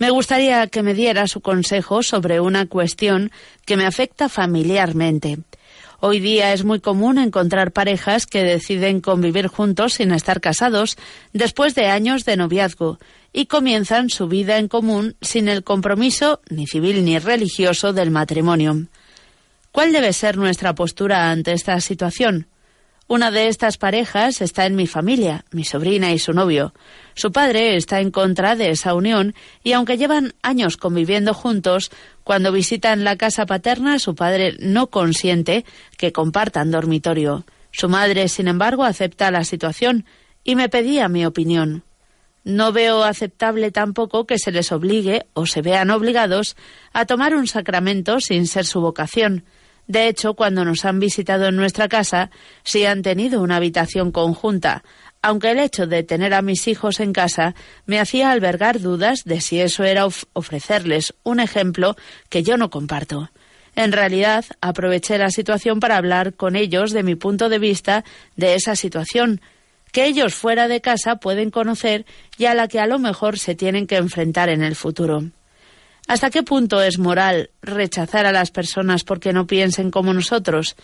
Me gustaría que me diera su consejo sobre una cuestión que me afecta familiarmente. Hoy día es muy común encontrar parejas que deciden convivir juntos sin estar casados después de años de noviazgo y comienzan su vida en común sin el compromiso ni civil ni religioso del matrimonio. ¿Cuál debe ser nuestra postura ante esta situación? Una de estas parejas está en mi familia, mi sobrina y su novio. Su padre está en contra de esa unión y aunque llevan años conviviendo juntos, cuando visitan la casa paterna su padre no consiente que compartan dormitorio. Su madre, sin embargo, acepta la situación y me pedía mi opinión. No veo aceptable tampoco que se les obligue o se vean obligados a tomar un sacramento sin ser su vocación. De hecho, cuando nos han visitado en nuestra casa, sí han tenido una habitación conjunta, aunque el hecho de tener a mis hijos en casa me hacía albergar dudas de si eso era ofrecerles un ejemplo que yo no comparto. En realidad, aproveché la situación para hablar con ellos de mi punto de vista de esa situación, que ellos fuera de casa pueden conocer y a la que a lo mejor se tienen que enfrentar en el futuro. ¿Hasta qué punto es moral rechazar a las personas porque no piensen como nosotros?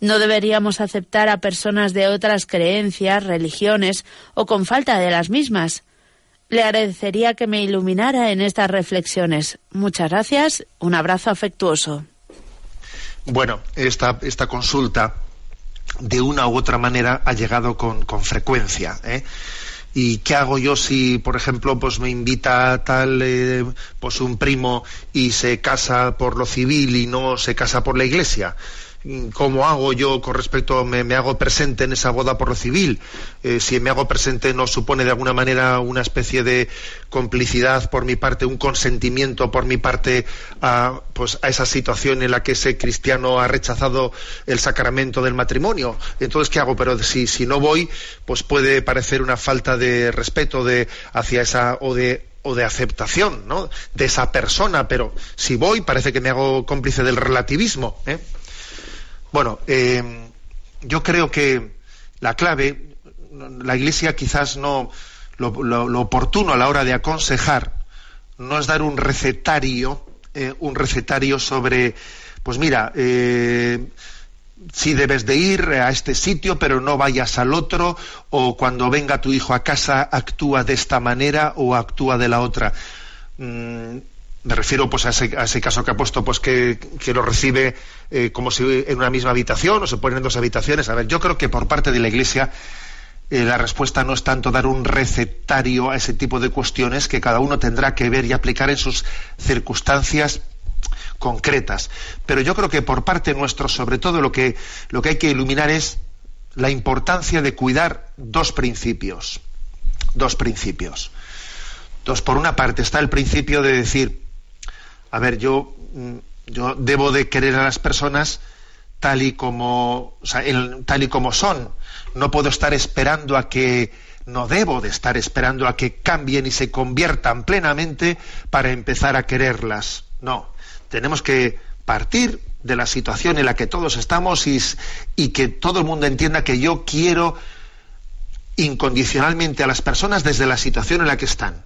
No deberíamos aceptar a personas de otras creencias, religiones o con falta de las mismas. Le agradecería que me iluminara en estas reflexiones. Muchas gracias. Un abrazo afectuoso. Bueno, esta, esta consulta de una u otra manera ha llegado con, con frecuencia. ¿eh? ¿Y qué hago yo si, por ejemplo, pues me invita tal, eh, pues un primo y se casa por lo civil y no se casa por la iglesia? Cómo hago yo con respecto, me, me hago presente en esa boda por lo civil. Eh, si me hago presente no supone de alguna manera una especie de complicidad por mi parte, un consentimiento por mi parte a, pues, a esa situación en la que ese cristiano ha rechazado el sacramento del matrimonio. Entonces, ¿qué hago? Pero si, si no voy, pues puede parecer una falta de respeto hacia esa o de o de aceptación de esa persona, pero si voy parece que me hago cómplice del relativismo. ¿eh? Bueno, eh, yo creo que la clave, la Iglesia quizás no, lo, oportuno a la hora de aconsejar no es dar un recetario, eh, un recetario sobre, pues mira, eh, si debes de ir a este sitio, pero no vayas al otro, o cuando venga tu hijo a casa actúa de esta manera o actúa de la otra. Mm, me refiero pues a ese, caso que ha puesto pues que, lo recibe eh, como si en una misma habitación o se ponen en dos habitaciones. A ver yo creo que por parte de la iglesia eh, la respuesta no es tanto dar un recetario a ese tipo de cuestiones que cada uno tendrá que ver y aplicar en sus circunstancias concretas. Pero yo creo que por parte nuestro sobre todo lo que lo que hay que iluminar es la importancia de cuidar dos principios. Dos principios. Entonces por una parte está el principio de decir a ver, yo, mm, yo debo de querer a las personas tal y como, tal y como son. No puedo estar esperando a que, no debo de estar esperando a que cambien y se conviertan plenamente para empezar a quererlas. No, tenemos que partir de la situación en la que todos estamos y, y que todo el mundo entienda que yo quiero incondicionalmente a las personas desde la situación en la que están.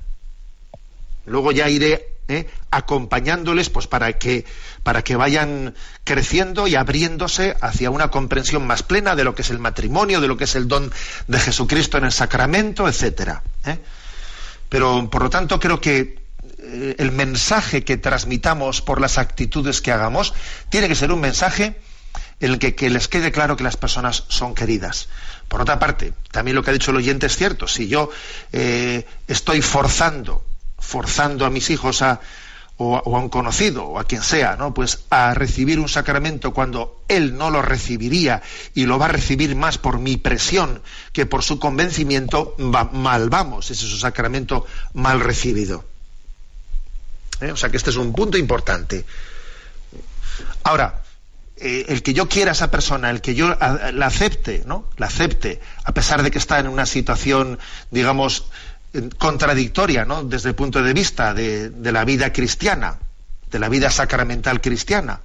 Luego ya iré ¿eh? acompañándoles pues para que para que vayan creciendo y abriéndose hacia una comprensión más plena de lo que es el matrimonio, de lo que es el don de Jesucristo en el sacramento, etcétera. ¿eh? Pero por lo tanto creo que eh, el mensaje que transmitamos por las actitudes que hagamos tiene que ser un mensaje en el que, que, les quede claro que las personas son queridas. Por otra parte, también lo que ha dicho el oyente es cierto. Si yo estoy forzando forzando a mis hijos a, o, a un conocido o a quien sea, ¿no? Pues a recibir un sacramento cuando él no lo recibiría y lo va a recibir más por mi presión que por su convencimiento, mal vamos, ese es un sacramento mal recibido. ¿Eh? O sea que este es un punto importante. Ahora, eh, el que yo quiera a esa persona, el que yo la acepte, ¿no? La acepte, a pesar de que está en una situación, digamos, contradictoria, ¿no? Desde el punto de vista de, la vida cristiana, de la vida sacramental cristiana.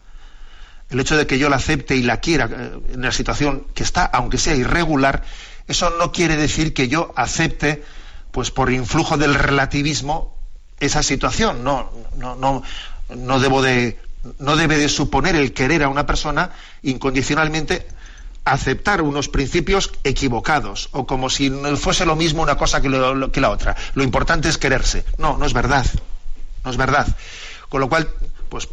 El hecho de que yo la acepte y la quiera eh, en la situación que está, aunque sea irregular, eso no quiere decir que yo acepte, pues por influjo del relativismo, esa situación. No, no, no, no debo de, no debe de suponer el querer a una persona incondicionalmente aceptar unos principios equivocados o como si fuese lo mismo una cosa que, que la otra. Lo importante es quererse. No, no es verdad. No es verdad. Con lo cual, pues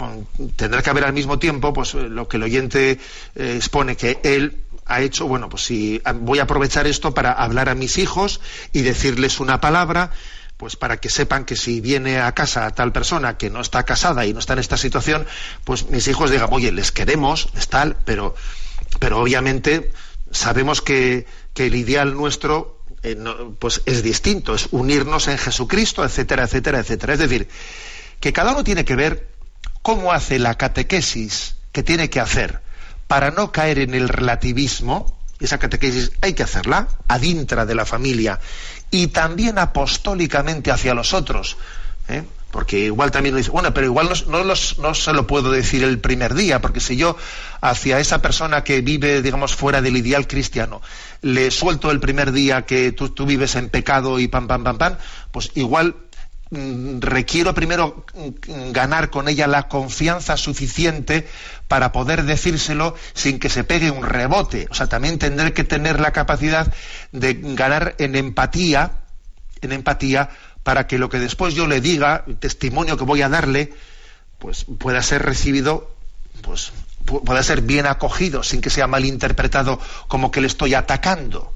tendrá que haber al mismo tiempo pues lo que el oyente eh, expone que él ha hecho, bueno, pues si voy a aprovechar esto para hablar a mis hijos y decirles una palabra, pues para que sepan que si viene a casa tal persona que no está casada y no está en esta situación, pues mis hijos digan, oye, les queremos, es tal, pero, pero obviamente sabemos que, el ideal nuestro eh, pues es distinto, es unirnos en Jesucristo, etcétera, etcétera, etcétera. Es decir, que cada uno tiene que ver cómo hace la catequesis que tiene que hacer para no caer en el relativismo, esa catequesis hay que hacerla adintra de la familia y también apostólicamente hacia los otros. ¿eh? Porque igual también dice, bueno, pero igual no, no, se lo puedo decir el primer día, porque si yo hacia esa persona que vive, digamos, fuera del ideal cristiano, le suelto el primer día que tú, tú vives en pecado y pam, pam, pam, pam, pues igual Mm, requiero primero mm, ganar con ella la confianza suficiente para poder decírselo sin que se pegue un rebote. O sea, también tendré que tener la capacidad de ganar en empatía, en empatía, para que lo que después yo le diga, el testimonio que voy a darle, pues pueda ser recibido, pues pueda ser bien acogido, sin que sea mal interpretado como que le estoy atacando.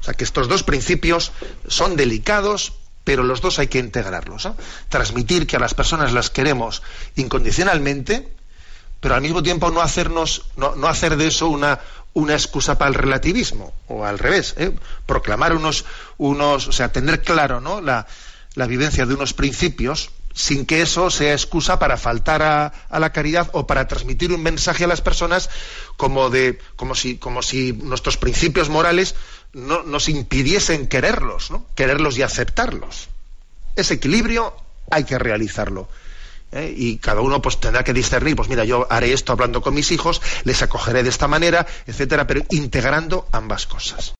O sea que estos dos principios son delicados, pero los dos hay que integrarlos. Transmitir que a las personas las queremos incondicionalmente, pero al mismo tiempo no hacernos, no, hacer de eso una, una excusa para el relativismo, o al revés, ¿eh? proclamar unos, unos, o sea, tener claro ¿no? la, la vivencia de unos principios sin que eso sea excusa para faltar a, a, la caridad o para transmitir un mensaje a las personas como de como si como si nuestros principios morales no, nos impidiesen quererlos, ¿no? quererlos y aceptarlos. Ese equilibrio hay que realizarlo. ¿Eh? Y cada uno pues tendrá que discernir, pues mira, yo haré esto hablando con mis hijos, les acogeré de esta manera, etcétera, pero integrando ambas cosas.